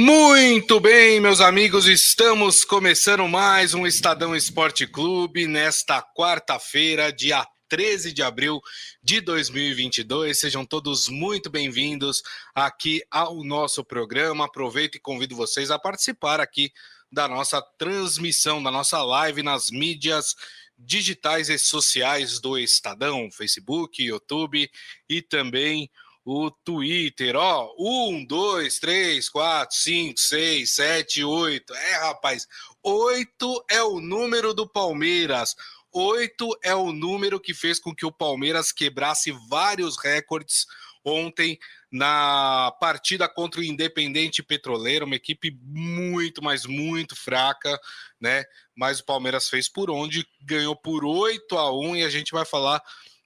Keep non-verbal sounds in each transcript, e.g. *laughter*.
Muito bem, meus amigos, estamos começando mais um Estadão Esporte Clube nesta quarta-feira, dia 13 de abril de 2022. Sejam todos muito bem-vindos aqui ao nosso programa. Aproveito e convido vocês a participar aqui da nossa transmissão, da nossa live nas mídias digitais e sociais do Estadão, Facebook, YouTube e também o Twitter, ó, um, dois, três, quatro, cinco, seis, sete, oito. É, rapaz, oito é o número do Palmeiras. Oito é o número que fez com que o Palmeiras quebrasse vários recordes ontem na partida contra o Independente Petroleiro, uma equipe muito, mas muito fraca, né? Mas o Palmeiras fez por onde, ganhou por 8 a 1 e a gente vai falar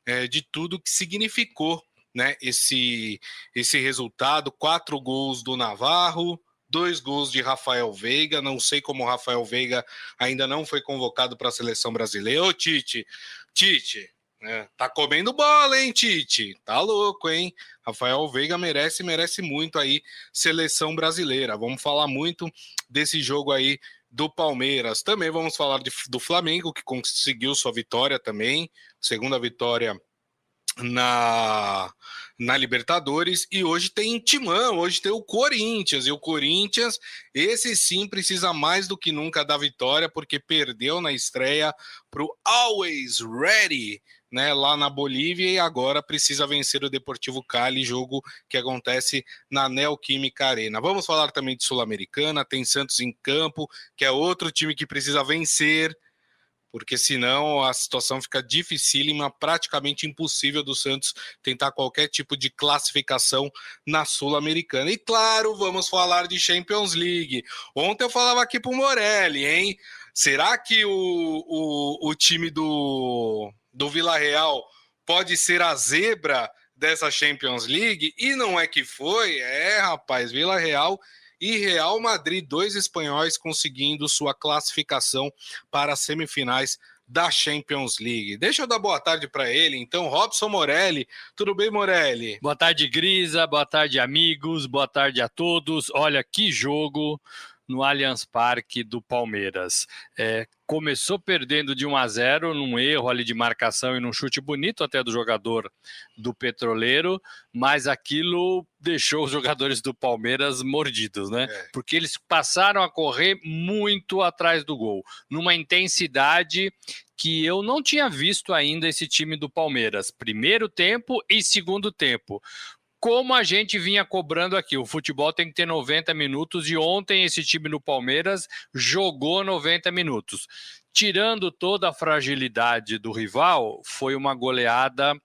é, de tudo que significou né, esse, esse resultado: quatro gols do Navarro, dois gols de Rafael Veiga. Não sei como o Rafael Veiga ainda não foi convocado para a seleção brasileira. Ô, Tite, Tite, né, tá comendo bola, hein, Tite? Tá louco, hein? Rafael Veiga merece, merece muito aí seleção brasileira. Vamos falar muito desse jogo aí do Palmeiras. Também vamos falar de, do Flamengo, que conseguiu sua vitória também, segunda vitória na, na Libertadores e hoje tem Timão, hoje tem o Corinthians. E o Corinthians, esse sim precisa mais do que nunca da vitória porque perdeu na estreia para o Always Ready, né, lá na Bolívia. E agora precisa vencer o Deportivo Cali, jogo que acontece na Neoquímica Arena. Vamos falar também de Sul-Americana, tem Santos em campo, que é outro time que precisa vencer porque senão a situação fica dificílima, praticamente impossível do Santos tentar qualquer tipo de classificação na Sul-Americana. E claro, vamos falar de Champions League. Ontem eu falava aqui para o Morelli, hein? Será que o, o, o time do, do Vila Real pode ser a zebra dessa Champions League? E não é que foi? É, rapaz, Vila Real e Real Madrid, dois espanhóis conseguindo sua classificação para as semifinais da Champions League. Deixa eu dar boa tarde para ele, então, Robson Morelli. Tudo bem, Morelli? Boa tarde, Grisa. Boa tarde, amigos. Boa tarde a todos. Olha que jogo no Allianz Parque do Palmeiras. É, começou perdendo de 1 a 0 num erro ali de marcação e num chute bonito até do jogador do Petroleiro, mas aquilo deixou os jogadores do Palmeiras mordidos, né? É. Porque eles passaram a correr muito atrás do gol, numa intensidade que eu não tinha visto ainda esse time do Palmeiras, primeiro tempo e segundo tempo como a gente vinha cobrando aqui. O futebol tem que ter 90 minutos e ontem esse time no Palmeiras jogou 90 minutos. Tirando toda a fragilidade do rival, foi uma goleada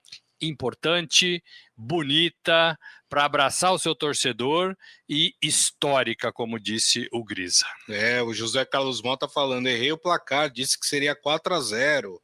importante, bonita, para abraçar o seu torcedor e histórica, como disse o Grisa. É, o José Carlos Mota falando, errei o placar, disse que seria 4 a 0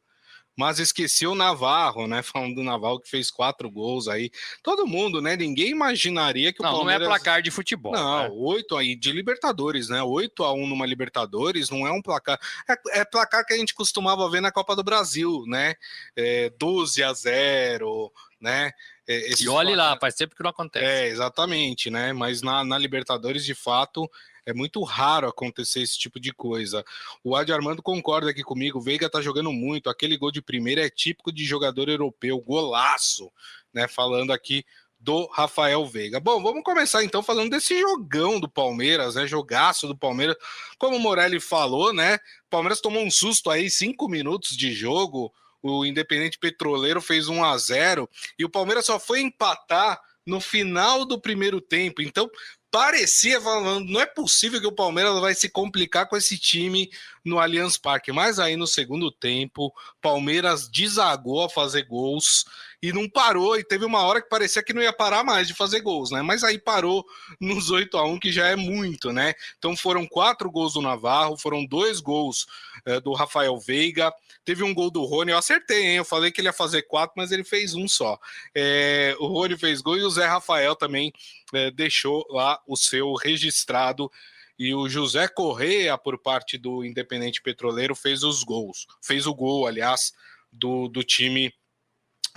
mas esqueci o Navarro, né? *laughs* Falando do Navarro que fez quatro gols aí. Todo mundo, né? Ninguém imaginaria que não, o Palmeiras... Não, é placar de futebol. Não, né? oito aí de Libertadores, né? 8 a 1 numa Libertadores não é um placar. É, é, placar que a gente costumava ver na Copa do Brasil, né? É, 12 a 0, né? É, e olhe lá, faz tempo que não acontece. É, exatamente, né? Mas na, na Libertadores, de fato, é muito raro acontecer esse tipo de coisa. O Adi Armando concorda aqui comigo. Veiga tá jogando muito. Aquele gol de primeira é típico de jogador europeu. Golaço, né? Falando aqui do Rafael Veiga. Bom, vamos começar então falando desse jogão do Palmeiras, né? Jogaço do Palmeiras. Como o Morelli falou, né? Palmeiras tomou um susto aí, cinco minutos de jogo. O Independente Petroleiro fez 1 a 0 e o Palmeiras só foi empatar no final do primeiro tempo. Então, parecia falando, não é possível que o Palmeiras vai se complicar com esse time no Allianz Parque. Mas aí no segundo tempo, Palmeiras desagou a fazer gols e não parou. E teve uma hora que parecia que não ia parar mais de fazer gols, né? Mas aí parou nos 8 a 1 que já é muito, né? Então foram quatro gols do Navarro, foram dois gols é, do Rafael Veiga, teve um gol do Rony. Eu acertei, hein? Eu falei que ele ia fazer quatro, mas ele fez um só. É, o Rony fez gol e o Zé Rafael também é, deixou lá o seu registrado. E o José Correa, por parte do Independente Petroleiro, fez os gols. Fez o gol, aliás, do, do time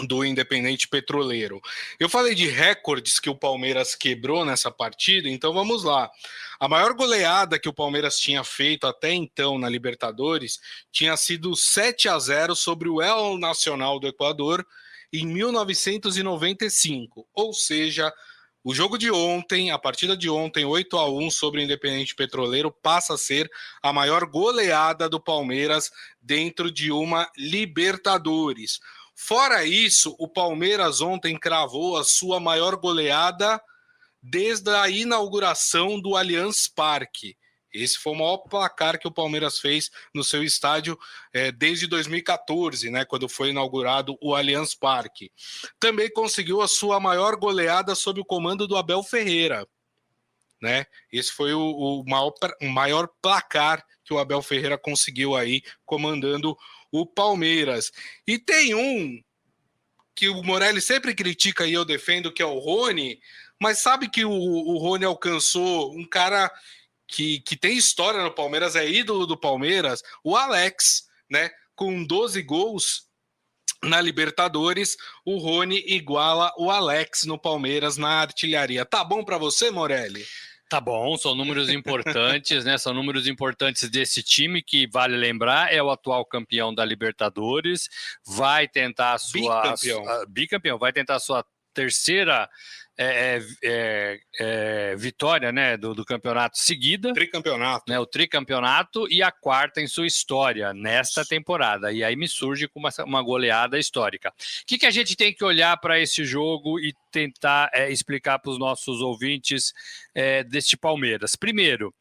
do Independente Petroleiro. Eu falei de recordes que o Palmeiras quebrou nessa partida, então vamos lá. A maior goleada que o Palmeiras tinha feito até então na Libertadores tinha sido 7 a 0 sobre o El Nacional do Equador em 1995, ou seja, o jogo de ontem, a partida de ontem, 8 a 1 sobre o Independente Petroleiro, passa a ser a maior goleada do Palmeiras dentro de uma Libertadores. Fora isso, o Palmeiras ontem cravou a sua maior goleada desde a inauguração do Allianz Parque. Esse foi o maior placar que o Palmeiras fez no seu estádio é, desde 2014, né, quando foi inaugurado o Allianz Parque. Também conseguiu a sua maior goleada sob o comando do Abel Ferreira. Né? Esse foi o, o maior, o maior placar que o Abel Ferreira conseguiu aí comandando o Palmeiras. E tem um que o Morelli sempre critica e eu defendo, que é o Rony, mas sabe que o, o Rony alcançou um cara que, que tem história no Palmeiras, é ídolo do Palmeiras, o Alex, né? Com 12 gols na Libertadores, o Rony iguala o Alex no Palmeiras na artilharia. Tá bom para você, Morelli? Tá bom, são números importantes, né? São números importantes desse time que vale lembrar é o atual campeão da Libertadores, vai tentar a sua bicampeão, a, bicampeão vai tentar a sua terceira é, é, é, é, vitória né, do, do, campeonato seguida. Tricampeonato. Né, o tricampeonato e a quarta em sua história nesta temporada. E aí me surge com uma, uma goleada histórica. O que, que a gente tem que olhar para esse jogo e tentar é, explicar para os nossos ouvintes é, deste Palmeiras? Primeiro,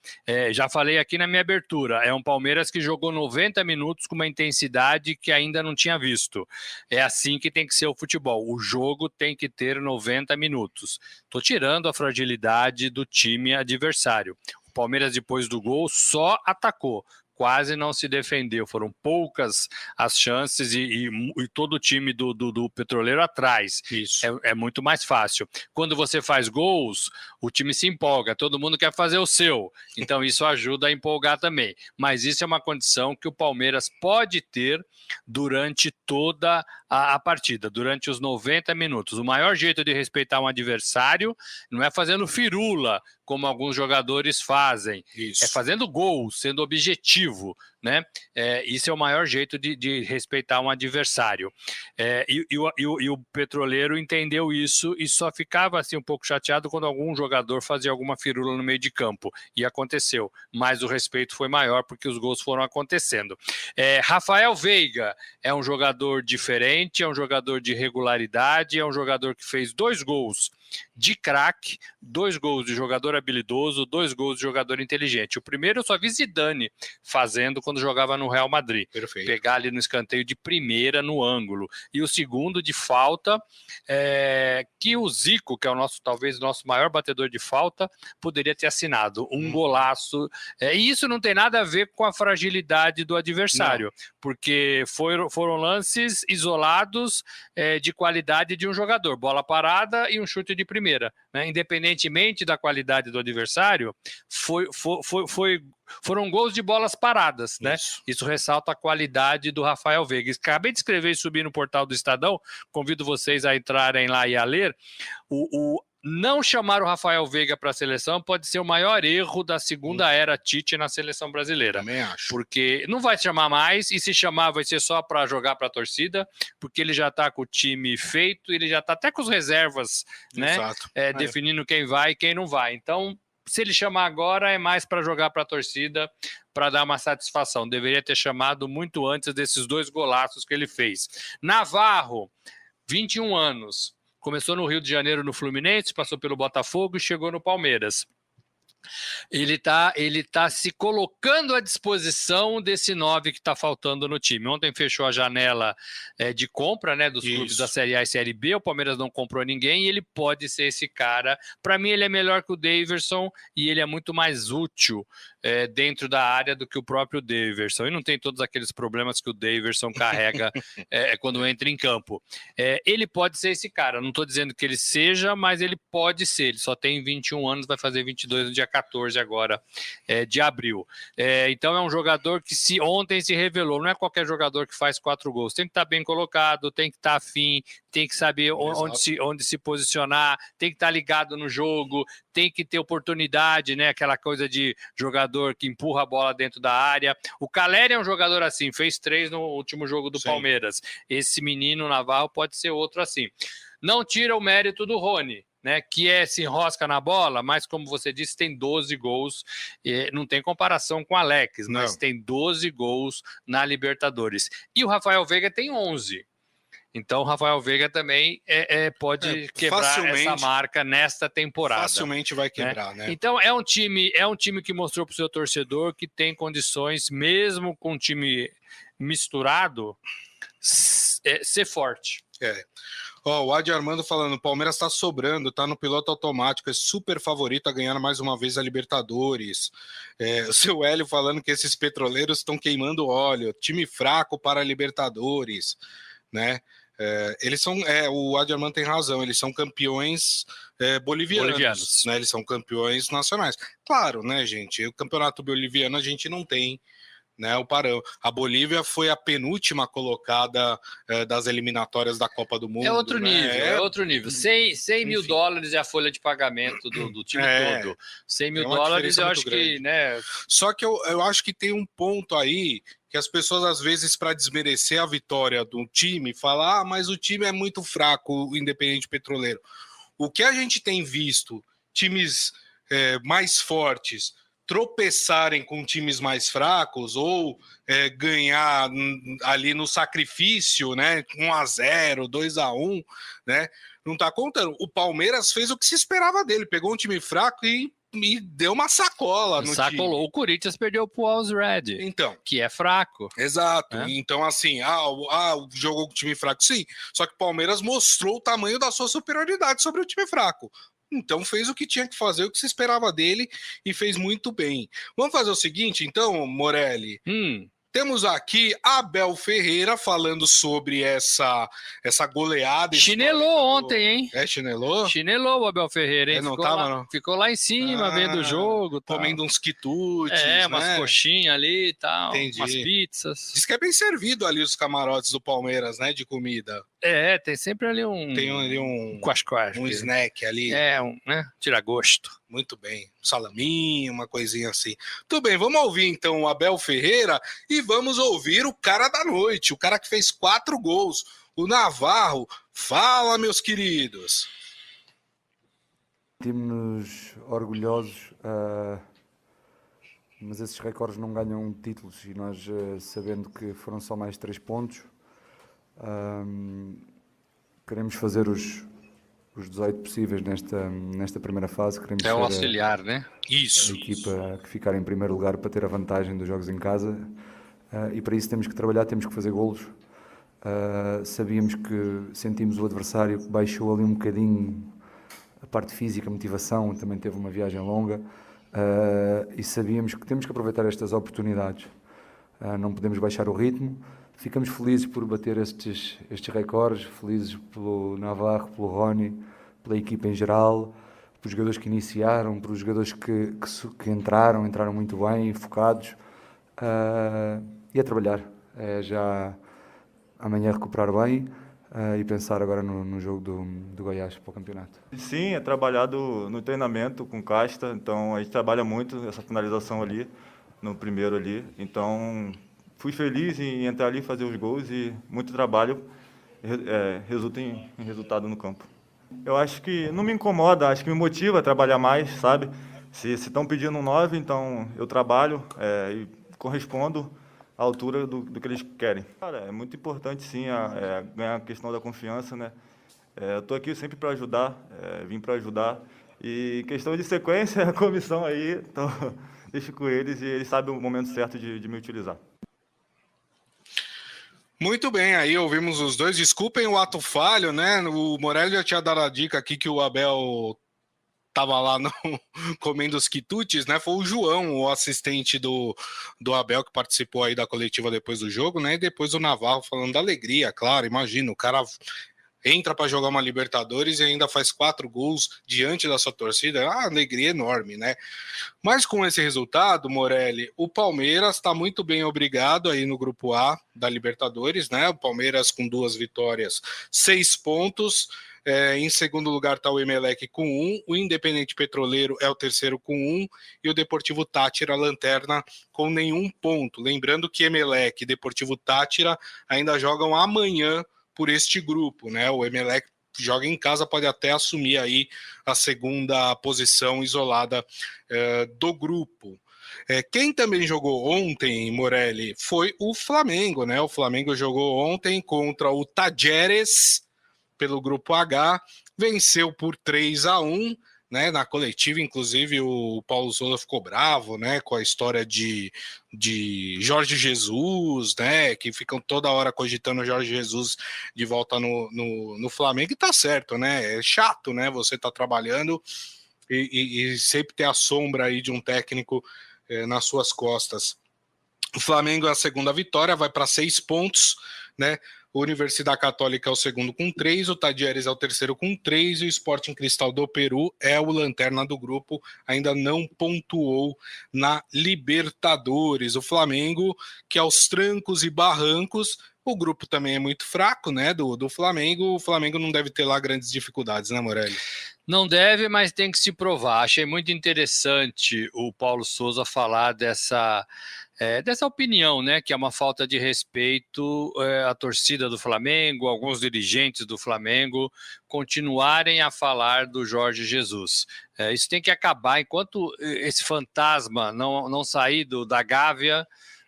já falei aqui na minha abertura, é um Palmeiras que jogou 90 minutos com uma intensidade que ainda não tinha visto. É assim que tem que ser o futebol. O jogo tem que ter 90 minutos minutos. Estou tirando a fragilidade do time adversário. O Palmeiras, depois do gol, só atacou quase não se defendeu. Foram poucas as chances e, e, e todo o time do, do, do Petroleiro atrás. Isso. É, é, muito mais fácil. Quando você faz gols, o time se empolga, todo mundo quer fazer o seu. Então isso ajuda a empolgar também. Mas isso é uma condição que o Palmeiras pode ter durante toda a, a partida, durante os 90 minutos. O maior jeito de respeitar um adversário não é fazendo firula, como alguns jogadores fazem. Isso. É fazendo gol, sendo objetivo né? É, isso é o maior jeito de, de respeitar um adversário. É, e, e, o, e, o, petroleiro entendeu isso e só ficava assim um pouco chateado quando algum jogador fazia alguma firula no meio de campo. E aconteceu. Mas o respeito foi maior porque os gols foram acontecendo. É, Rafael Veiga é um jogador diferente, é um jogador de regularidade, é um jogador que fez dois gols de craque, dois gols de jogador habilidoso, dois gols de jogador inteligente. O primeiro eu só vi Zidane fazendo quando jogava no Real Madrid. Perfeito. Pegar ali no escanteio de primeira no ângulo. E o segundo de falta, é, que o Zico, que é o nosso, talvez, nosso maior batedor de falta, poderia ter assinado. Um hum. golaço. É, e isso não tem nada a ver com a fragilidade do adversário, não. porque foram, foram lances isolados é, de qualidade de um jogador. Bola parada e um chute de primeira. Né? Independentemente da qualidade do adversário, foi, foi, foi, foram gols de bolas paradas, né? Isso. isso. ressalta a qualidade do Rafael Veiga. Acabei de escrever e subir no portal do Estadão, convido vocês a entrarem lá e a ler. O, o não chamar o Rafael Veiga para a seleção pode ser o maior erro da segunda era Tite na seleção brasileira. Também acho. Porque não vai chamar mais, e se chamar vai ser só para jogar para a torcida, porque ele já está com o time feito, ele já está até com os reservas, né? Exato. É, é. Definindo quem vai e quem não vai. Então, se ele chamar agora, é mais para jogar para a torcida, para dar uma satisfação. Deveria ter chamado muito antes desses dois golaços que ele fez. Navarro, 21 anos. Começou no Rio de Janeiro no Fluminense, passou pelo Botafogo e chegou no Palmeiras ele está ele tá se colocando à disposição desse 9 que está faltando no time. Ontem fechou a janela é, de compra né, dos Isso. clubes da Série A e Série B, o Palmeiras não comprou ninguém e ele pode ser esse cara. Para mim, ele é melhor que o Daverson e ele é muito mais útil é, dentro da área do que o próprio Daverson. E não tem todos aqueles problemas que o Daverson carrega *laughs* é, quando entra em campo. É, ele pode ser esse cara, não estou dizendo que ele seja, mas ele pode ser. Ele só tem 21 anos, vai fazer 22 no dia 14 13 agora é, de abril. É, então é um jogador que se ontem se revelou, não é qualquer jogador que faz quatro gols, tem que estar tá bem colocado, tem que estar tá afim, tem que saber onde se, onde se posicionar, tem que estar tá ligado no jogo, tem que ter oportunidade, né? Aquela coisa de jogador que empurra a bola dentro da área. O Caleri é um jogador assim, fez três no último jogo do Sim. Palmeiras. Esse menino Navarro pode ser outro assim. Não tira o mérito do Rony né, que é se enrosca na bola, mas como você disse, tem 12 gols, não tem comparação com o Alex, não. mas tem 12 gols na Libertadores. E o Rafael Veiga tem 11. Então, Rafael Veiga também é, é pode é, quebrar essa marca nesta temporada. Facilmente vai né? quebrar, né? né? Então, é um time, é um time que mostrou para o seu torcedor que tem condições, mesmo com um time misturado, é, ser forte. É. Ó, o Adi Armando falando, o Palmeiras está sobrando, tá no piloto automático, é super favorito a ganhar mais uma vez a Libertadores. É, o seu Hélio falando que esses petroleiros estão queimando óleo, time fraco para a Libertadores, né? É, eles são, é, o Adi Armando tem razão, eles são campeões é, bolivianos, bolivianos, né? Eles são campeões nacionais. Claro, né, gente? O campeonato boliviano a gente não tem né, o Parão. A Bolívia foi a penúltima colocada é, das eliminatórias da Copa do Mundo. É outro né? nível, é, é outro nível. 100, 100 mil dólares é a folha de pagamento do, do time é, todo. 100 mil é dólares eu acho grande. que, né? Só que eu, eu acho que tem um ponto aí que as pessoas, às vezes, para desmerecer a vitória do time, falam: ah, mas o time é muito fraco, o Independente Petroleiro. O que a gente tem visto, times é, mais fortes tropeçarem com times mais fracos ou é, ganhar ali no sacrifício, né? 1 a 0, 2 a 1, né? Não tá contando. O Palmeiras fez o que se esperava dele, pegou um time fraco e me deu uma sacola no Sacolou. time. O Corinthians perdeu pro Alls Red. Então. Que é fraco. Exato. É? Então, assim, ah, ah, jogou com time fraco, sim. Só que o Palmeiras mostrou o tamanho da sua superioridade sobre o time fraco. Então fez o que tinha que fazer, o que se esperava dele e fez muito bem. Vamos fazer o seguinte, então, Morelli. Hum. Temos aqui Abel Ferreira falando sobre essa, essa goleada. Chinelou ontem, hein? É, chinelou? Chinelou o Abel Ferreira, hein? É, não ficou, tava, lá, não. ficou lá em cima, ah, vendo o jogo. Comendo uns quitutes. É, umas né? coxinhas ali e tal. Entendi. Umas pizzas. Diz que é bem servido ali os camarotes do Palmeiras, né? De comida. É, tem sempre ali um. Tem ali um. Quas, quas, um snack ali. É, um, né? Tira gosto. Muito bem. Um salaminho, uma coisinha assim. Tudo bem, vamos ouvir então o Abel Ferreira e vamos ouvir o cara da noite, o cara que fez quatro gols, o Navarro. Fala, meus queridos. Temos orgulhosos, uh, mas esses recordes não ganham títulos e nós, uh, sabendo que foram só mais três pontos, uh, queremos fazer os, os 18 possíveis nesta, nesta primeira fase. Queremos é o auxiliar, a, né? Isso. A equipa que ficar em primeiro lugar para ter a vantagem dos jogos em casa. Uh, e para isso temos que trabalhar, temos que fazer golos. Uh, sabíamos que sentimos o adversário que baixou ali um bocadinho a parte física, a motivação, também teve uma viagem longa. Uh, e sabíamos que temos que aproveitar estas oportunidades. não podemos baixar o ritmo. Ficamos felizes por bater estes, estes recordes, felizes pelo Navarro, pelo Rony, pela equipa em geral, pelos jogadores que iniciaram, pelos jogadores que, que, que entraram, entraram muito bem, focados. Uh, e a trabalhar. É já amanhã recuperar bem uh, e pensar agora no, no jogo do, do Goiás para o campeonato. Sim, é trabalhado no treinamento com casta, então a gente trabalha muito essa finalização ali, no primeiro ali. Então fui feliz em entrar ali fazer os gols e muito trabalho é, resulta em, em, resultado no campo. Eu acho que não me incomoda, acho que me motiva a trabalhar mais, sabe? Se estão pedindo um 9, então eu trabalho é, e correspondo à altura do, do, que eles querem. Cara, é muito importante sim a, é, ganhar a questão da confiança, né? É, eu estou aqui sempre para ajudar, é, vim para ajudar. E questão de sequência, *laughs* a comissão aí, *laughs* então *laughs* deixo com eles e eles sabem o momento certo de, de me utilizar. Muito bem, aí ouvimos os dois. Desculpem o ato falho, né? O Morelli já tinha dado a dica aqui que o Abel estava lá no, *laughs* comendo os quitutes, né? Foi o João, o assistente do, do Abel, que participou aí da coletiva depois do jogo, né? E depois o Navarro falando da alegria, claro, imagina, o cara entra para jogar uma Libertadores e ainda faz quatro gols diante da sua torcida, é uma alegria enorme, né? Mas com esse resultado, Morelli, o Palmeiras está muito bem obrigado aí no grupo A da Libertadores, né? O Palmeiras com duas vitórias, seis pontos. É, em segundo lugar está o Emelec com um, o Independente Petroleiro é o terceiro com um e o Deportivo Tátira lanterna com nenhum ponto. Lembrando que Emelec e Deportivo Tátira ainda jogam amanhã por este grupo, né? O Emelec joga em casa, pode até assumir aí a segunda posição isolada é, do grupo. É, quem também jogou ontem, Morelli, foi o Flamengo, né? O Flamengo jogou ontem contra o Tajeres pelo grupo H, venceu por 3 a 1 né, na coletiva, inclusive o Paulo Souza ficou bravo, né, com a história de, de Jorge Jesus, né, que ficam toda hora cogitando Jorge Jesus de volta no, no, no Flamengo, e tá certo, né, é chato, né, você tá trabalhando e, e, e sempre ter a sombra aí de um técnico é, nas suas costas. O Flamengo é a segunda vitória, vai para seis pontos, né? Universidade Católica é o segundo com três, o Tadieres é o terceiro com três, e o Sporting Cristal do Peru é o lanterna do grupo, ainda não pontuou na Libertadores. O Flamengo, que aos trancos e barrancos, o grupo também é muito fraco, né? Do, do Flamengo. O Flamengo não deve ter lá grandes dificuldades, né, Morelli? Não deve, mas tem que se provar. Achei muito interessante o Paulo Souza falar dessa é, dessa opinião, né, que é uma falta de respeito é, à torcida do Flamengo, alguns dirigentes do Flamengo continuarem a falar do Jorge Jesus. É, isso tem que acabar enquanto esse fantasma não, não sair do, da Gávea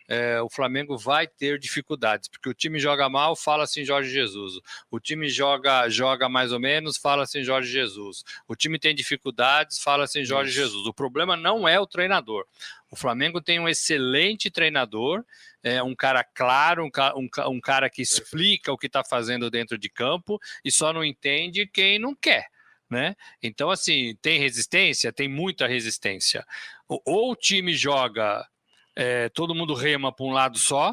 é, o Flamengo vai ter dificuldades, porque o time joga mal, fala assim Jorge Jesus. O time joga joga mais ou menos, fala assim Jorge Jesus. O time tem dificuldades, fala assim Jorge Isso. Jesus. O problema não é o treinador. O Flamengo tem um excelente treinador, é, um cara claro, um, um, um cara que explica o que está fazendo dentro de campo e só não entende quem não quer. Né? Então, assim, tem resistência? Tem muita resistência. Ou o time joga é, todo mundo rema para um lado só,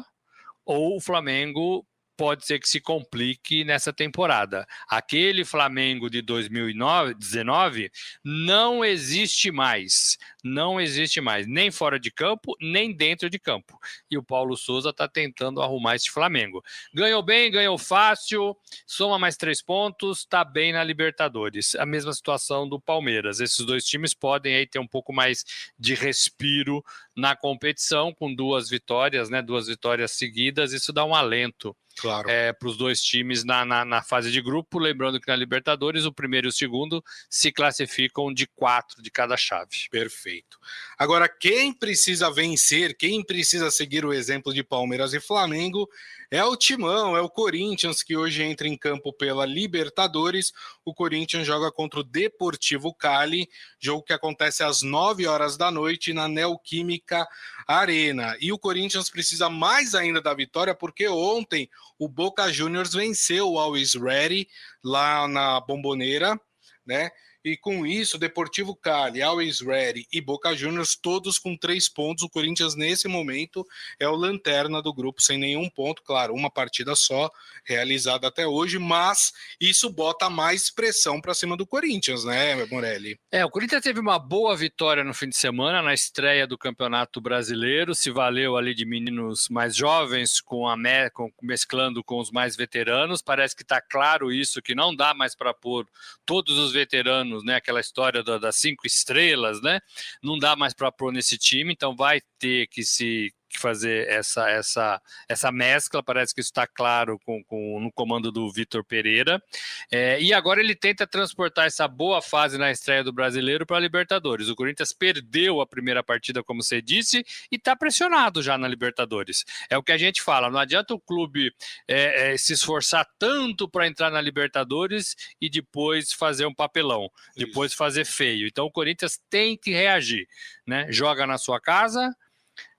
ou o Flamengo pode ser que se complique nessa temporada. Aquele Flamengo de 2019 não existe mais. Não existe mais, nem fora de campo, nem dentro de campo. E o Paulo Souza está tentando arrumar esse Flamengo. Ganhou bem, ganhou fácil, soma mais três pontos, está bem na Libertadores. A mesma situação do Palmeiras. Esses dois times podem aí ter um pouco mais de respiro na competição, com duas vitórias, né? Duas vitórias seguidas, isso dá um alento claro. é, para os dois times na, na, na, fase de grupo. Lembrando que na Libertadores, o primeiro e o segundo se classificam de quatro de cada chave. Perfeito. Agora, quem precisa vencer, quem precisa seguir o exemplo de Palmeiras e Flamengo é o Timão, é o Corinthians que hoje entra em campo pela Libertadores. O Corinthians joga contra o Deportivo Cali, jogo que acontece às 9 horas da noite na Neoquímica Arena. E o Corinthians precisa mais ainda da vitória, porque ontem o Boca Juniors venceu o Always Ready lá na Bomboneira, né? E com isso, Deportivo Cali, Always Ready e Boca Juniors, todos com três pontos. O Corinthians, nesse momento, é o lanterna do grupo, sem nenhum ponto. Claro, uma partida só realizada até hoje, mas isso bota mais pressão para cima do Corinthians, né, Morelli? É, o Corinthians teve uma boa vitória no fim de semana, na estreia do Campeonato Brasileiro. Se valeu ali de meninos mais jovens, com a com, mesclando com os mais veteranos. Parece que está claro isso, que não dá mais para pôr todos os veteranos anos, né? Aquela história da, das cinco estrelas, né? Não dá mais para pôr nesse time, então vai ter que se que fazer essa, essa, essa mescla, parece que isso está claro com, com, no comando do Vitor Pereira. É, e agora ele tenta transportar essa boa fase na estreia do brasileiro para a Libertadores. O Corinthians perdeu a primeira partida, como você disse, e está pressionado já na Libertadores. É o que a gente fala: não adianta o clube é, é, se esforçar tanto para entrar na Libertadores e depois fazer um papelão, isso. depois fazer feio. Então o Corinthians tem que reagir. Né? Joga na sua casa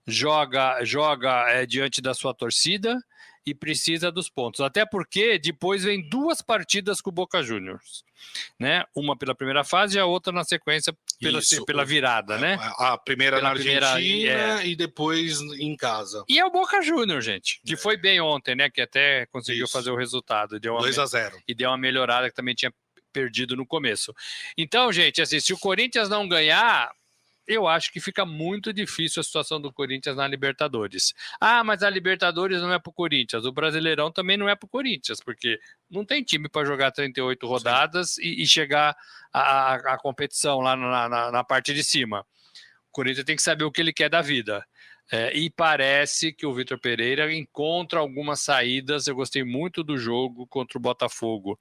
joga joga é, diante da sua torcida e precisa dos pontos. Até porque depois vem duas partidas com o Boca Juniors, né? Uma pela primeira fase e a outra na sequência pela, pela virada, né? A primeira pela na Argentina primeira, é... e depois em casa. E é o Boca Juniors, gente, que é. foi bem ontem, né? Que até conseguiu Isso. fazer o resultado. Deu 2 a 0 E deu uma melhorada que também tinha perdido no começo. Então, gente, assim, se o Corinthians não ganhar, eu acho que fica muito difícil a situação do Corinthians na Libertadores. Ah, mas a Libertadores não é para o Corinthians, o Brasileirão também não é para o Corinthians, porque não tem time para jogar 38 rodadas e, e, chegar à, competição lá na, na, na, parte de cima. O Corinthians tem que saber o que ele quer da vida. É, e parece que o Vitor Pereira encontra algumas saídas. Eu gostei muito do jogo contra o Botafogo.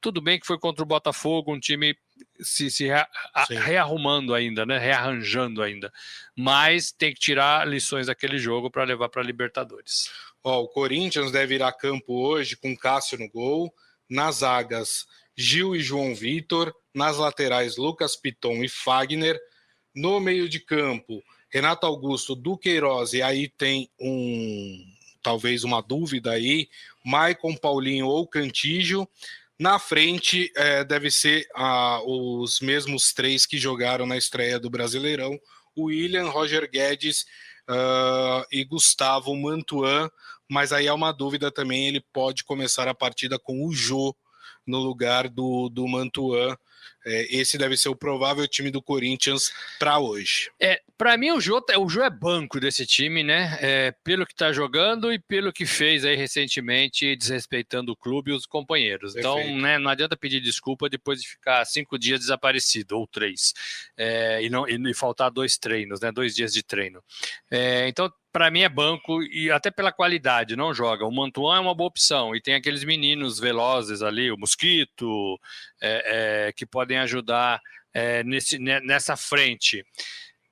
Tudo bem que foi contra o Botafogo, um time se, se rea, rearrumando ainda, né? Rearranjando ainda. Mas tem que tirar lições daquele jogo para levar para a Libertadores. Ó, o Corinthians deve ir a campo hoje com Cássio no gol, nas zagas Gil e João Vitor, nas laterais Lucas Piton e Fagner, no meio de campo Renato Augusto, Duqueiroz, e aí tem um talvez uma dúvida aí, Maicon Paulinho ou Cantígio. Na frente, é, deve ser ah, os mesmos três que jogaram na estreia do Brasileirão: William, Roger Guedes uh, e Gustavo Mantuan. Mas aí há uma dúvida também: ele pode começar a partida com o Jô no lugar do, do Mantuan. É, esse deve ser o provável time do Corinthians para hoje. É, para mim o Jô, o Jô é banco desse time, né? É, pelo que está jogando e pelo que fez aí recentemente, desrespeitando o clube e os companheiros. Então, Perfeito. Então, né, não adianta pedir desculpa depois de ficar cinco dias desaparecido ou três é, e não e, faltar dois treinos, né? Dois dias de treino. É, então para mim é banco e até pela qualidade, não joga. O Mantuan é uma boa opção e tem aqueles meninos velozes ali, o Mosquito, é, é, que podem ajudar é, nesse, nessa frente.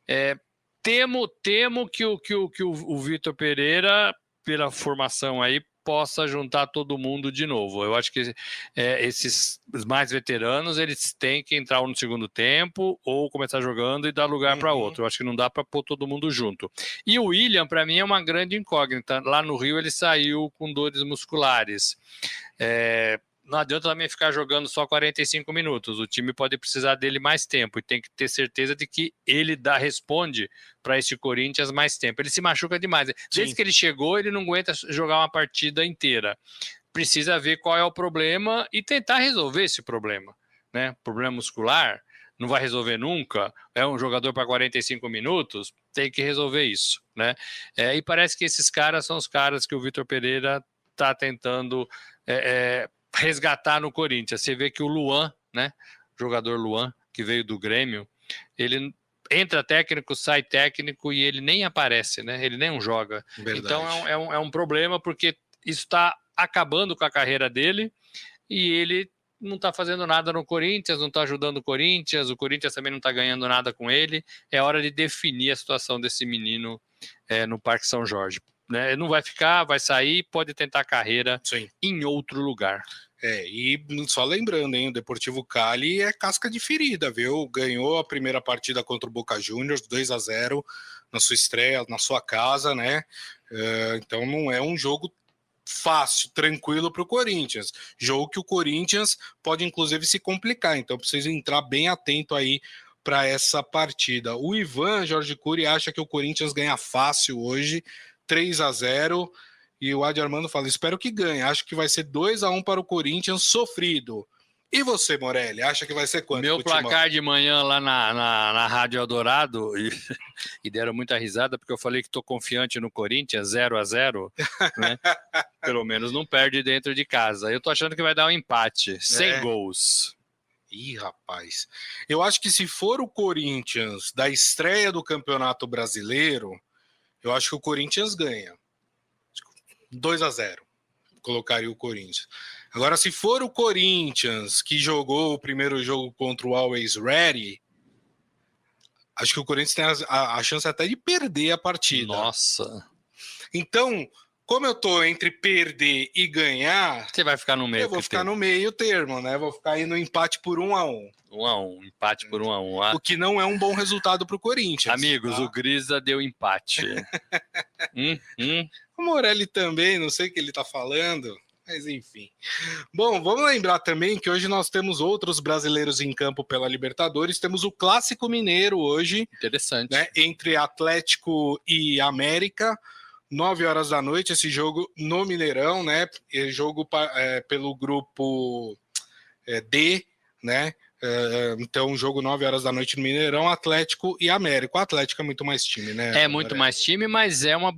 É, temo, temo que o, que o, que o, o Vitor Pereira, pela formação aí, possa juntar todo mundo de novo. Eu acho que é, esses mais veteranos eles têm que entrar no segundo tempo ou começar jogando e dar lugar uhum. para outro. Eu acho que não dá para pôr todo mundo junto. E o William, para mim, é uma grande incógnita. Lá no Rio ele saiu com dores musculares. É, não adianta também ficar jogando só 45 minutos. O time pode precisar dele mais tempo e tem que ter certeza de que ele dá responde para esse Corinthians mais tempo. Ele se machuca demais. Desde Sim. que ele chegou, ele não aguenta jogar uma partida inteira. Precisa ver qual é o problema e tentar resolver esse problema, né? Problema muscular, não vai resolver nunca. É um jogador para 45 minutos, tem que resolver isso, né? É, e parece que esses caras são os caras que o Vitor Pereira está tentando é, é, resgatar no Corinthians. Você vê que o Luan, né? Jogador Luan, que veio do Grêmio, ele entra técnico, sai técnico e ele nem aparece, né? Ele nem joga. Verdade. Então é um, é, um, é um problema porque isso está acabando com a carreira dele e ele não está fazendo nada no Corinthians, não está ajudando o Corinthians, o Corinthians também não está ganhando nada com ele. É hora de definir a situação desse menino é, no Parque São Jorge. Né? Não vai ficar, vai sair, pode tentar a carreira Sim. em outro lugar. É, e só lembrando, hein, o Deportivo Cali é casca de ferida, viu? Ganhou a primeira partida contra o Boca Juniors, 2 a 0 na sua estreia, na sua casa, né? Uh, então não é um jogo fácil, tranquilo para o Corinthians. Jogo que o Corinthians pode inclusive se complicar, então precisa entrar bem atento aí para essa partida. O Ivan Jorge Cury acha que o Corinthians ganha fácil hoje, 3 a 0 e o Adi Armando fala: espero que ganhe. Acho que vai ser 2 a 1 para o Corinthians, sofrido. E você, Morelli, acha que vai ser quanto? Meu placar de manhã lá na, na, na Rádio Eldorado, *laughs* e, e, deram muita risada, porque eu falei que estou confiante no Corinthians, 0 a 0 *laughs* né? Pelo menos não perde dentro de casa. Eu tô achando que vai dar um empate, sem é. gols. Ih, rapaz. Eu acho que se for o Corinthians da estreia do Campeonato Brasileiro, eu acho que o Corinthians ganha. 2 a 0 colocaria o Corinthians. Agora, se for o Corinthians que jogou o primeiro jogo contra o Always Ready, acho que o Corinthians tem a, a chance até de perder a partida. Nossa. Então, como eu tô entre perder e ganhar. Você vai ficar no meio. Eu vou ficar tem. no meio termo, né? Vou ficar aí no empate por um a um. Um a um, empate por um a um. O que não é um bom resultado para o Corinthians. Amigos, tá? o Grisa deu empate. *laughs* hum, hum. O Morelli também, não sei o que ele está falando. Mas enfim. Bom, vamos lembrar também que hoje nós temos outros brasileiros em campo pela Libertadores. Temos o Clássico Mineiro hoje. Interessante. Né, entre Atlético e América. 9 horas da noite, esse jogo no Mineirão, né? Jogo é, pelo grupo é, D, né? É, então, jogo 9 horas da noite no Mineirão, Atlético e América. O Atlético é muito mais time, né? É muito mais time, mas é uma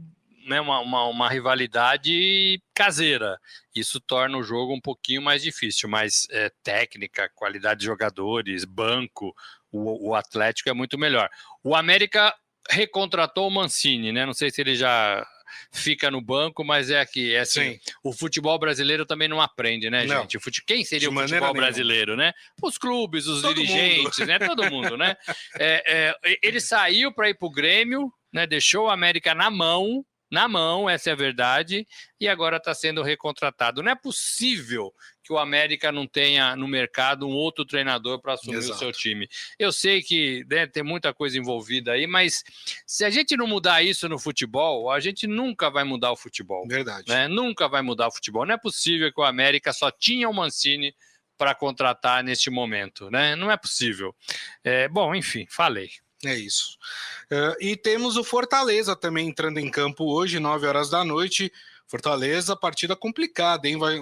né, uma, uma, uma, rivalidade caseira. Isso torna o jogo um pouquinho mais difícil, mas é, técnica, qualidade de jogadores, banco, o, o, Atlético é muito melhor. O América recontratou o Mancini, né? Não sei se ele já fica no banco, mas é aqui. É assim, o futebol brasileiro também não aprende, né, não. gente? O fute... Quem seria de o futebol brasileiro, né? Os clubes, os Todo dirigentes, mundo. né? Todo mundo, né? *laughs* É, é, ele saiu para ir para o Grêmio, né? Deixou o América na mão na mão, essa é a verdade, e agora está sendo recontratado. Não é possível que o América não tenha no mercado um outro treinador para assumir Exato. o seu time. Eu sei que né, tem muita coisa envolvida aí, mas se a gente não mudar isso no futebol, a gente nunca vai mudar o futebol. Verdade. Né? Nunca vai mudar o futebol. Não é possível que o América só tinha o Mancini para contratar neste momento, né? Não é possível. É, bom, enfim, falei. É isso. Uh, e temos o Fortaleza também entrando em campo hoje, 9 horas da noite. Fortaleza, partida complicada, hein? Vai,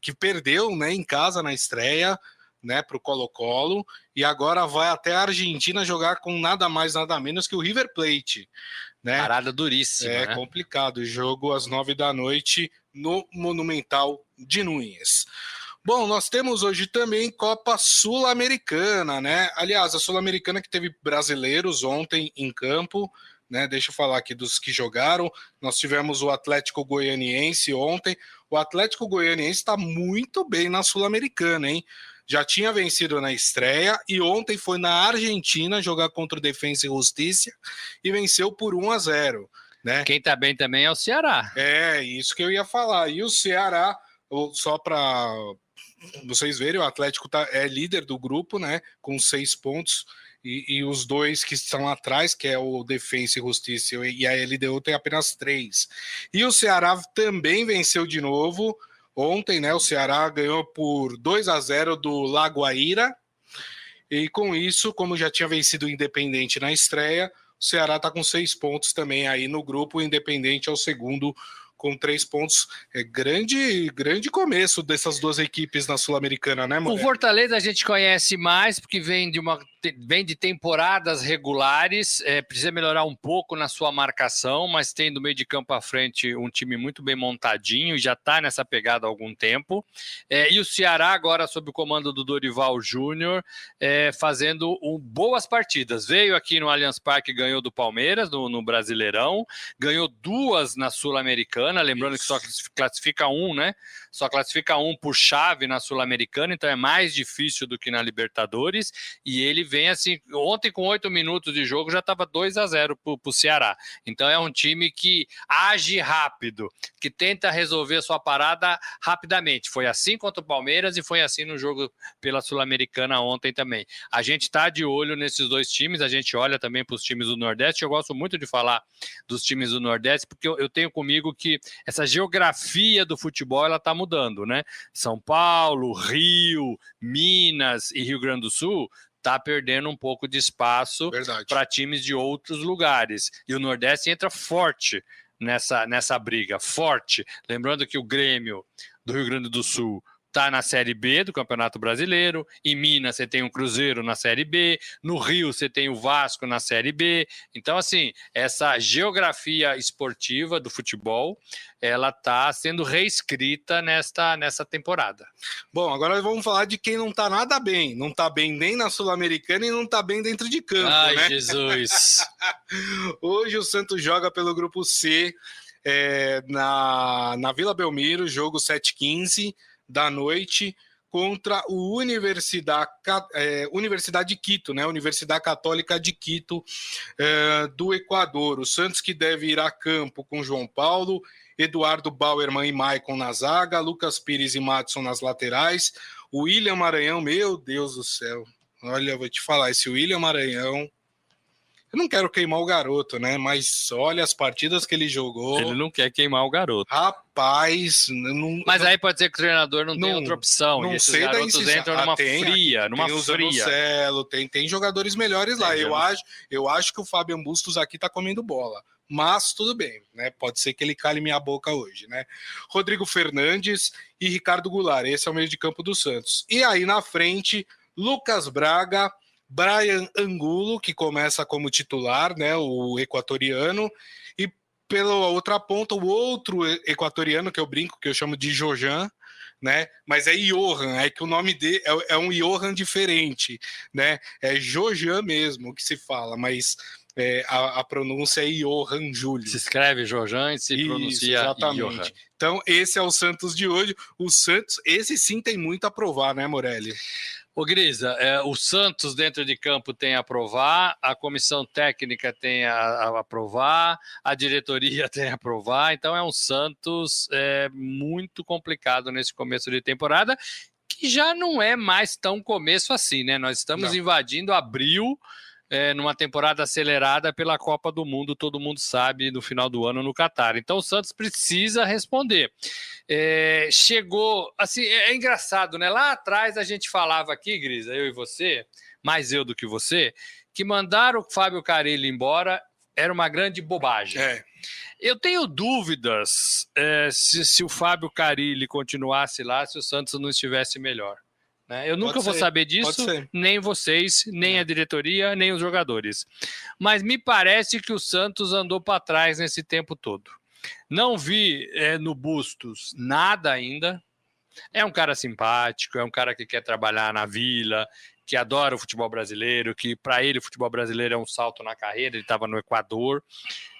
que perdeu né, em casa na estreia né, para o Colo-Colo e agora vai até a Argentina jogar com nada mais, nada menos que o River Plate. Né? Parada duríssima. É né? complicado. Jogo às nove da noite no Monumental de Nunes. Bom, nós temos hoje também Copa Sul-Americana, né? Aliás, a Sul-Americana que teve brasileiros ontem em campo, né? Deixa eu falar aqui dos que jogaram. Nós tivemos o Atlético Goianiense ontem. O Atlético Goianiense está muito bem na Sul-Americana, hein? Já tinha vencido na estreia e ontem foi na Argentina jogar contra o Defensa e Justiça e venceu por 1 a 0, né? Quem tá bem também é o Ceará. É, isso que eu ia falar. E o Ceará, só para vocês verem, o Atlético tá, é líder do grupo, né? Com seis pontos. E, e, os dois que estão atrás, que é o Defensa e Justiça e a LDU, tem apenas três. E o Ceará também venceu de novo. Ontem, né? O Ceará ganhou por 2 a 0 do Lagoaíra. E com isso, como já tinha vencido o Independente na estreia, o Ceará está com seis pontos também aí no grupo. O Independente é o segundo com três pontos. É grande, grande começo dessas duas equipes na Sul-Americana, né, mano? O Fortaleza a gente conhece mais porque vem de uma vem de temporadas regulares, é, precisa melhorar um pouco na sua marcação, mas tem do meio de campo à frente um time muito bem montadinho, já está nessa pegada há algum tempo. É, e o Ceará, agora sob o comando do Dorival Júnior, é, fazendo um, boas partidas. Veio aqui no Allianz Parque, ganhou do Palmeiras no, no Brasileirão, ganhou duas na Sul-Americana, lembrando Isso. que só classifica um, né? Só classifica um por chave na Sul-Americana, então é mais difícil do que na Libertadores. E ele vem assim, ontem com oito minutos de jogo já estava 2 a 0 para o Ceará. Então é um time que age rápido, que tenta resolver sua parada rapidamente. Foi assim contra o Palmeiras e foi assim no jogo pela Sul-Americana ontem também. A gente está de olho nesses dois times, a gente olha também para os times do Nordeste. Eu gosto muito de falar dos times do Nordeste, porque eu, eu tenho comigo que essa geografia do futebol ela está mudando, né? São Paulo, Rio, Minas e Rio Grande do Sul está perdendo um pouco de espaço para times de outros lugares. E o Nordeste entra forte nessa, nessa briga, forte. Lembrando que o Grêmio do Rio Grande do Sul está na Série B do Campeonato Brasileiro. Em Minas você tem o Cruzeiro na Série B. No Rio você tem o Vasco na Série B. Então, assim, essa geografia esportiva do futebol, ela está sendo reescrita nesta, nessa temporada. Bom, agora vamos falar de quem não está nada bem. Não está bem nem na Sul-Americana e não está bem dentro de campo, Ai, né? Jesus! *laughs* Hoje o Santos joga pelo Grupo C. É, na, na Vila Belmiro, jogo 7-15 da noite contra o Universidade, é, Universidade de Quito, né? Universidade Católica de Quito é, do Equador. O Santos que deve ir a campo com João Paulo, Eduardo Bauerman e Maicon na zaga, Lucas Pires e Matson nas laterais, o William Maranhão, meu Deus do céu. Olha, eu vou te falar, esse William Maranhão eu não quero queimar o garoto, né? Mas olha as partidas que ele jogou. Ele não quer queimar o garoto. Rapaz, não, mas aí pode ser que o treinador não, não tem outra opção. Não e esses sei garotos entram numa ah, tem, fria, numa tem fria. Zanocelo, tem, tem jogadores melhores tem lá. Eu acho, eu acho que o Fábio Bustos aqui tá comendo bola. Mas tudo bem, né? Pode ser que ele cale minha boca hoje, né? Rodrigo Fernandes e Ricardo Goulart. Esse é o meio de campo do Santos. E aí na frente, Lucas Braga, Brian Angulo, que começa como titular, né, o equatoriano, e pela outra ponta, o outro equatoriano, que eu brinco, que eu chamo de Jojan, né? Mas é Johan, é que o nome dele é, é um Johan diferente, né? É Jojan mesmo que se fala, mas é, a, a, pronúncia é Johan Júlio. Se escreve Jojan e se Isso, pronuncia exatamente. Johan. Então, esse é o Santos de hoje. O Santos, esse sim tem muito a provar, né, Morelli? Ô Grisa, é, o Santos dentro de campo tem a aprovar, a comissão técnica tem a, a aprovar, a diretoria *laughs* tem a aprovar, então é um Santos é, muito complicado nesse começo de temporada, que já não é mais tão começo assim, né? Nós estamos não. invadindo abril é, numa temporada acelerada pela Copa do Mundo, todo mundo sabe, no final do ano no Catar. Então o Santos precisa responder. É, chegou, assim, é, é, engraçado, né? Lá atrás a gente falava aqui, Grisa, eu e você, mais eu do que você, que mandar o Fábio Carilli embora era uma grande bobagem. É. Eu tenho dúvidas é, se, se o Fábio Carilli continuasse lá, se o Santos não estivesse melhor. Né? Eu nunca vou saber disso, nem vocês, nem a diretoria, nem os jogadores. Mas me parece que o Santos andou para trás nesse tempo todo. Não vi é, no Bustos nada ainda. É um cara simpático, é um cara que quer trabalhar na vila, que adora o futebol brasileiro, que para ele o futebol brasileiro é um salto na carreira. Ele estava no Equador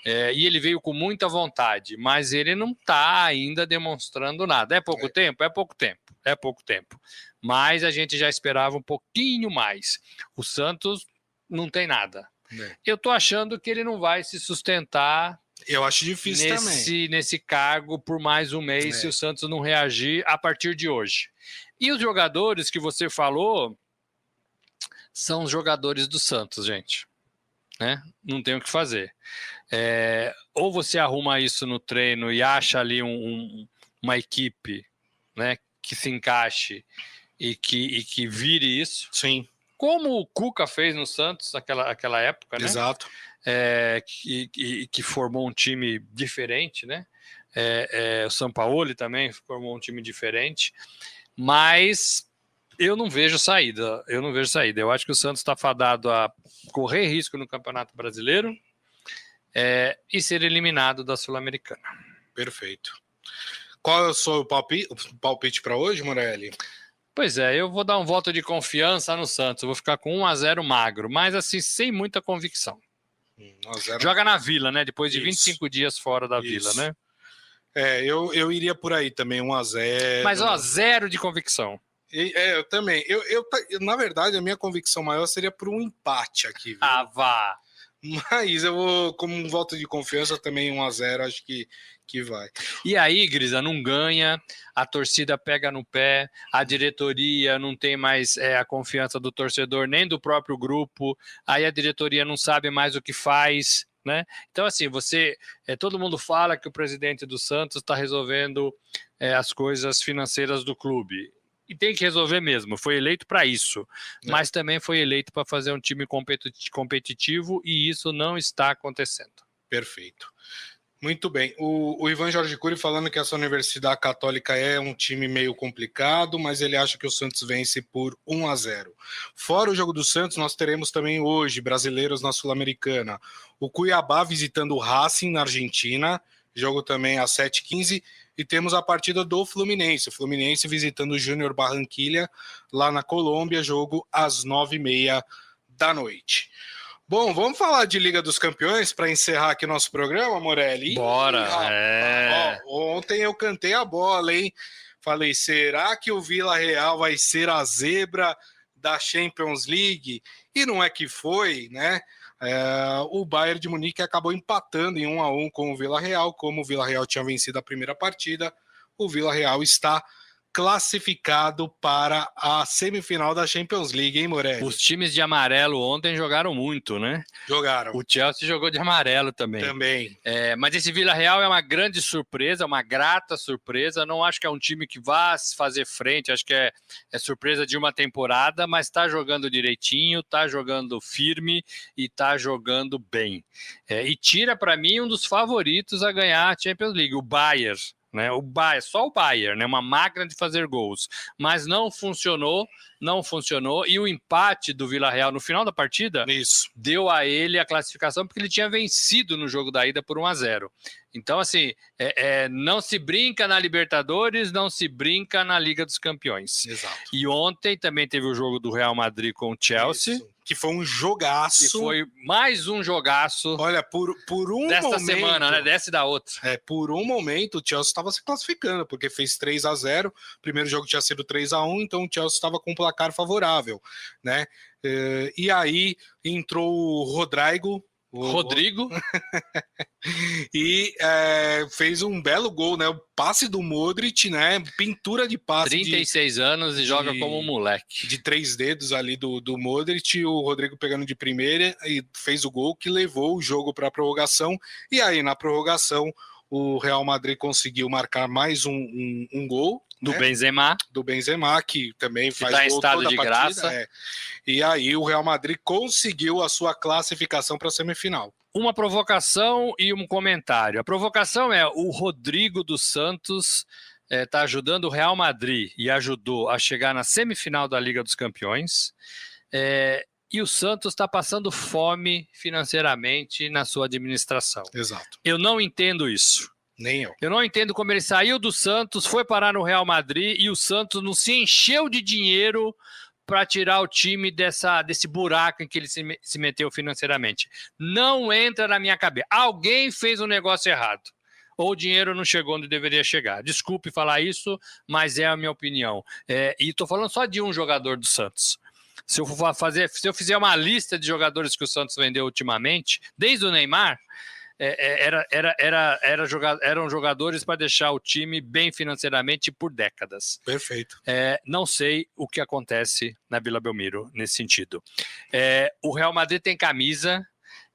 é, e ele veio com muita vontade, mas ele não está ainda demonstrando nada. É pouco é. tempo? É pouco tempo. É pouco tempo mas a gente já esperava um pouquinho mais. O Santos não tem nada. É. Eu tô achando que ele não vai se sustentar. Eu acho difícil nesse, também. Nesse cargo por mais um mês, é. se o Santos não reagir a partir de hoje. E os jogadores que você falou são os jogadores do Santos, gente. Né? Não tem o que fazer. É, ou você arruma isso no treino e acha ali um, um, uma equipe né, que se encaixe e que, e que vire isso. Sim. Como o Cuca fez no Santos naquela aquela época, né? Exato. É, que, que, que, formou um time diferente, né? É, é, o São Paulo também formou um time diferente, mas eu não vejo saída. Eu não vejo saída. Eu acho que o Santos está fadado a correr risco no Campeonato Brasileiro é, e ser eliminado da Sul-Americana. Perfeito. Qual é o seu palpite para hoje, Morelli? Pois é, eu vou dar um voto de confiança no Santos. Eu vou ficar com 1 a 0 magro, mas assim, sem muita convicção. Joga na Vila, né? Depois de Isso. 25 dias fora da Isso. Vila, né? É, eu, eu iria por aí também, 1 a 0 Mas, ó, zero de convicção. É, eu também. Eu, eu, na verdade, a minha convicção maior seria por um empate aqui. Viu? Ah, vá. Mas eu vou, como um voto de confiança, também 1 a 0 acho que, que vai. E aí, Grisa, não ganha, a torcida pega no pé, a diretoria não tem mais é, a confiança do torcedor, nem do próprio grupo, aí a diretoria não sabe mais o que faz. Né? Então, assim, você. É, todo mundo fala que o presidente do Santos está resolvendo é, as coisas financeiras do clube e tem que resolver mesmo. Foi eleito para isso, é. mas também foi eleito para fazer um time competitivo e isso não está acontecendo. Perfeito. Muito bem. O, o, Ivan Jorge Cury falando que essa Universidade Católica é um time meio complicado, mas ele acha que o Santos vence por 1 a 0. Fora o jogo do Santos, nós teremos também hoje brasileiros na Sul-Americana. O Cuiabá visitando o Racing na Argentina, jogo também às 7h15 e temos a partida do Fluminense. O Fluminense visitando o Júnior Barranquilha lá na Colômbia, jogo às nove e meia da noite. Bom, vamos falar de Liga dos Campeões para encerrar aqui nosso programa, Morelli. Bora! é. ó, ontem eu cantei a bola, hein? Falei, será que o Vila Real vai ser a zebra da Champions League? E não é que foi, né? É, o Bayern de Munique acabou empatando em 1 a 1 com o Vila Real, como o Vila Real tinha vencido a primeira partida, o Vila Real está classificado para a semifinal da Champions League, hein, Morelli? Os times de amarelo ontem jogaram muito, né? Jogaram. O Chelsea jogou de amarelo também. Também. É, mas esse Vila Real é uma grande surpresa, uma grata surpresa. Não acho que é um time que vá fazer frente, acho que é, é surpresa de uma temporada, mas está jogando direitinho, está jogando firme e está jogando bem. É, e tira para mim um dos favoritos a ganhar a Champions League, o Bayern né? O Bayern, só o Bayern, né? Uma máquina de fazer gols, mas não funcionou, não funcionou e o empate do Vila Real no final da partida Isso. deu a ele a classificação porque ele tinha vencido no jogo da ida por 1 a 0. Então assim, é, é, não se brinca na Libertadores, não se brinca na Liga dos Campeões. Exato. E ontem também teve o jogo do Real Madrid com o Chelsea. Isso. Que foi um jogaço. Que foi mais um jogaço. Olha, por, por um desta momento, semana, né? Desce da outra. É, por um momento o Chelsea estava se classificando, porque fez 3 a 0 O primeiro jogo tinha sido 3 a 1 então o Chelsea estava com um placar favorável, né? E aí entrou o Rodrigo, o Rodrigo. *laughs* e é, fez um belo gol, né? O passe do Modric, né? Pintura de passe. 36 de, anos e joga como um moleque. De três dedos ali do, do Modric, o Rodrigo pegando de primeira e fez o gol que levou o jogo para a prorrogação. E aí, na prorrogação, o Real Madrid conseguiu marcar mais um, um, um gol. Do né? Benzema. Do Benzema, que também que faz tá em estado de partida, graça. É. E aí o Real Madrid conseguiu a sua classificação para a semifinal. Uma provocação e um comentário. A provocação é o Rodrigo dos Santos está é, tá ajudando o Real Madrid e ajudou a chegar na semifinal da Liga dos Campeões. É, e o Santos está passando fome financeiramente na sua administração. Exato. Eu não entendo isso. Nem eu. Eu não entendo como ele saiu do Santos, foi parar no Real Madrid e o Santos não se encheu de dinheiro para tirar o time dessa, desse buraco em que ele se, se meteu financeiramente. Não entra na minha cabeça. Alguém fez um negócio errado. Ou o dinheiro não chegou onde deveria chegar. Desculpe falar isso, mas é a minha opinião. É, e estou falando só de um jogador do Santos. Se eu, fazer, se eu fizer uma lista de jogadores que o Santos vendeu ultimamente, desde o Neymar, era, era, era, era joga, eram jogadores para deixar o time bem financeiramente por décadas. Perfeito. É, não sei o que acontece na Vila Belmiro nesse sentido. É, o Real Madrid tem camisa.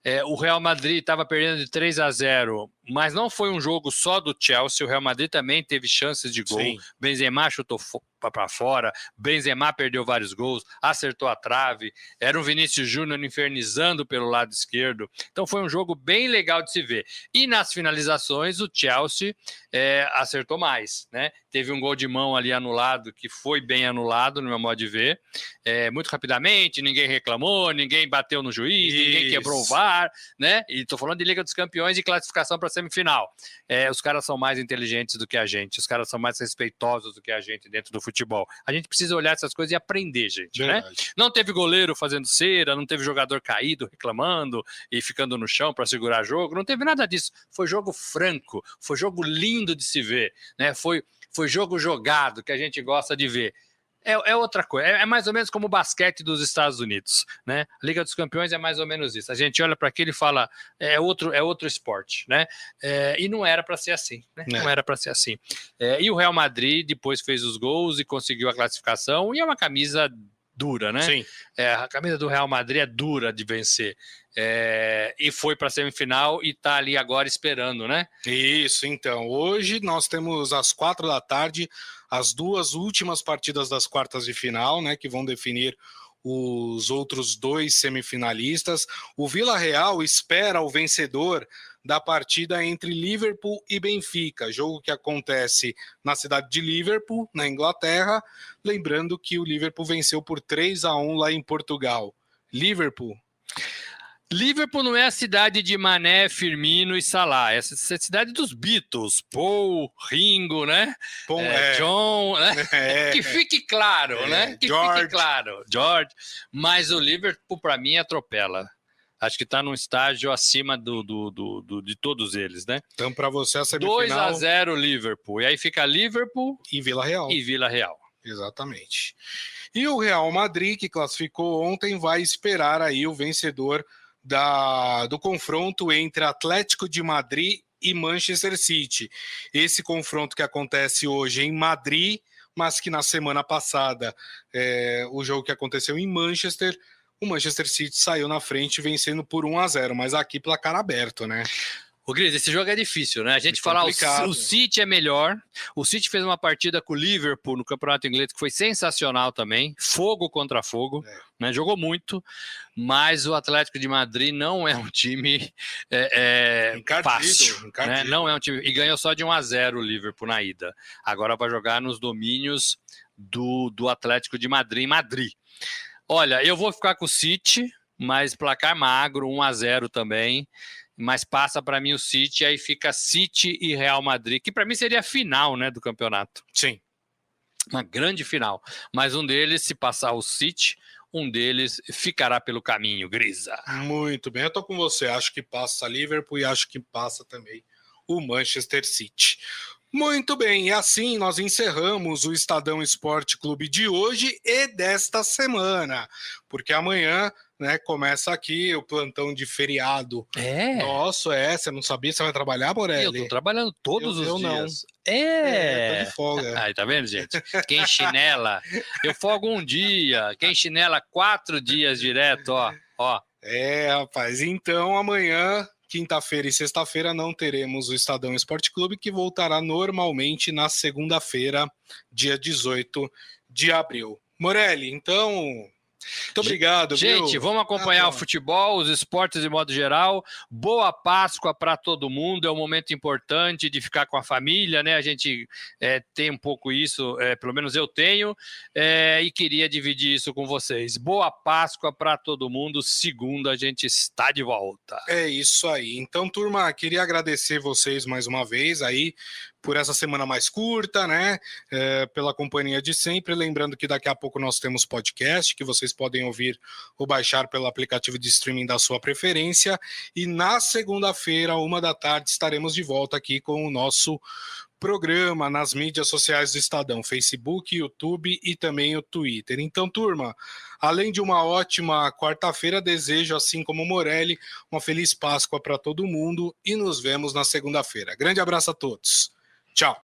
É, o Real Madrid estava perdendo de 3 a 0 mas não foi um jogo só do Chelsea. O Real Madrid também teve chances de gol. Sim. Benzema chutou para fora, Benzema perdeu vários gols, acertou a trave. Era um Vinícius Júnior infernizando pelo lado esquerdo. Então foi um jogo bem legal de se ver. E nas finalizações, o Chelsea é, acertou mais, né? Teve um gol de mão ali anulado, que foi bem anulado, no meu modo de ver. É, muito rapidamente, ninguém reclamou, ninguém bateu no juiz, Isso. ninguém quebrou o VAR, né? E tô falando de Liga dos Campeões e classificação para semifinal. É, os caras são mais inteligentes do que a gente, os caras são mais respeitosos do que a gente dentro do futebol. A gente precisa olhar essas coisas e aprender, gente, né? Não teve goleiro fazendo cera, não teve jogador caído reclamando e ficando no chão para segurar jogo, não teve nada disso. Foi jogo franco, foi jogo lindo de se ver, né? Foi foi jogo jogado que a gente gosta de ver é, é outra coisa. É, é, mais ou menos como o basquete dos Estados Unidos, né? A Liga dos Campeões é mais ou menos isso. A gente olha para aquilo e fala é outro, é outro esporte, né? É, e não era para ser assim, né? É. Não era para ser assim. É, e o Real Madrid depois fez os gols e conseguiu a classificação e é uma camisa dura, né? Sim. É, a camisa do Real Madrid é dura de vencer. É, e foi para a semifinal e está ali agora esperando, né? Isso, então. Hoje nós temos às quatro da tarde as duas últimas partidas das quartas de final, né? Que vão definir os outros dois semifinalistas. O Vila Real espera o vencedor da partida entre Liverpool e Benfica, jogo que acontece na cidade de Liverpool, na Inglaterra. Lembrando que o Liverpool venceu por 3 a 1 lá em Portugal. Liverpool. Liverpool não é a cidade de Mané, Firmino e Salah, é a cidade dos Beatles, Paul, Ringo, né? Paul, é, é. John, né? É. *laughs* Que fique claro, É. né? Que George. fique claro, George. Mas o Liverpool, para mim, atropela. Acho que está num estágio acima do, do, do, do- de todos eles, né? Então, para você, a 2 semifinal a 0 Liverpool. E aí fica Liverpool e Vila Real. e Vila Real. Exatamente. E o Real Madrid, que classificou ontem, vai esperar aí o vencedor da, do confronto entre Atlético de Madrid e Manchester City. Esse confronto que acontece hoje em Madrid, mas que na semana passada, é, o jogo que aconteceu em Manchester, o Manchester City saiu na frente vencendo por 1 a 0 mas aqui placar aberto, né? O Gris, esse jogo é difícil, né? A gente é fala o, o City é melhor. O City fez uma partida com o Liverpool no Campeonato Inglês que foi sensacional também. Fogo contra fogo, é. né? Jogou muito, mas o Atlético de Madrid não é um time é, é, encardido, fácil. Né? Não é um time. E ganhou só de 1 a 0 o Liverpool na ida. Agora vai jogar nos domínios do, do Atlético de Madrid em Madrid. Olha, eu vou ficar com o City, mas placar magro, 1 a 0 também mas passa para mim o City, aí fica City e Real Madrid, que para mim seria a final né, do campeonato. Sim. Uma grande final. Mas um deles, se passar o City, um deles ficará pelo caminho, Grisa. Muito bem, eu tô com você. Acho que passa Liverpool e acho que passa também o Manchester City. Muito bem, e assim nós encerramos o Estadão Esporte Clube de hoje e desta semana, porque amanhã né, começa aqui o plantão de feriado. É. Nossa, é. Você não sabia? Você vai trabalhar, Morelli? Eu tô trabalhando todos eu, os eu dias. Não. É. é tô de folga. Aí, tá vendo, gente? Quem chinela, eu folgo um dia. Quem chinela quatro dias direto, ó. ó. É, rapaz. Então, amanhã, quinta-feira e sexta-feira, não teremos o Estadão Esporte Clube, que voltará normalmente na segunda-feira, dia 18 de abril. Morelli, então muito obrigado, Gente, viu? vamos acompanhar ah, o futebol, os esportes de modo geral. Boa Páscoa para todo mundo. É um momento importante de ficar com a família, né? A gente é, tem um pouco isso, é, pelo menos eu tenho, é, e queria dividir isso com vocês. Boa Páscoa para todo mundo. Segunda, a gente está de volta. É isso aí. Então, turma, queria agradecer vocês mais uma vez aí por essa semana mais curta, né? É, pela companhia de sempre. Lembrando que daqui a pouco nós temos podcast que vocês podem ouvir ou baixar pelo aplicativo de streaming da sua preferência. E na segunda-feira, uma da tarde, estaremos de volta aqui com o nosso programa nas mídias sociais do Estadão, Facebook, YouTube e também o Twitter. Então, turma, além de uma ótima quarta-feira, desejo, assim como Morelli, uma feliz Páscoa para todo mundo e nos vemos na segunda-feira. Grande abraço a todos. Tchau.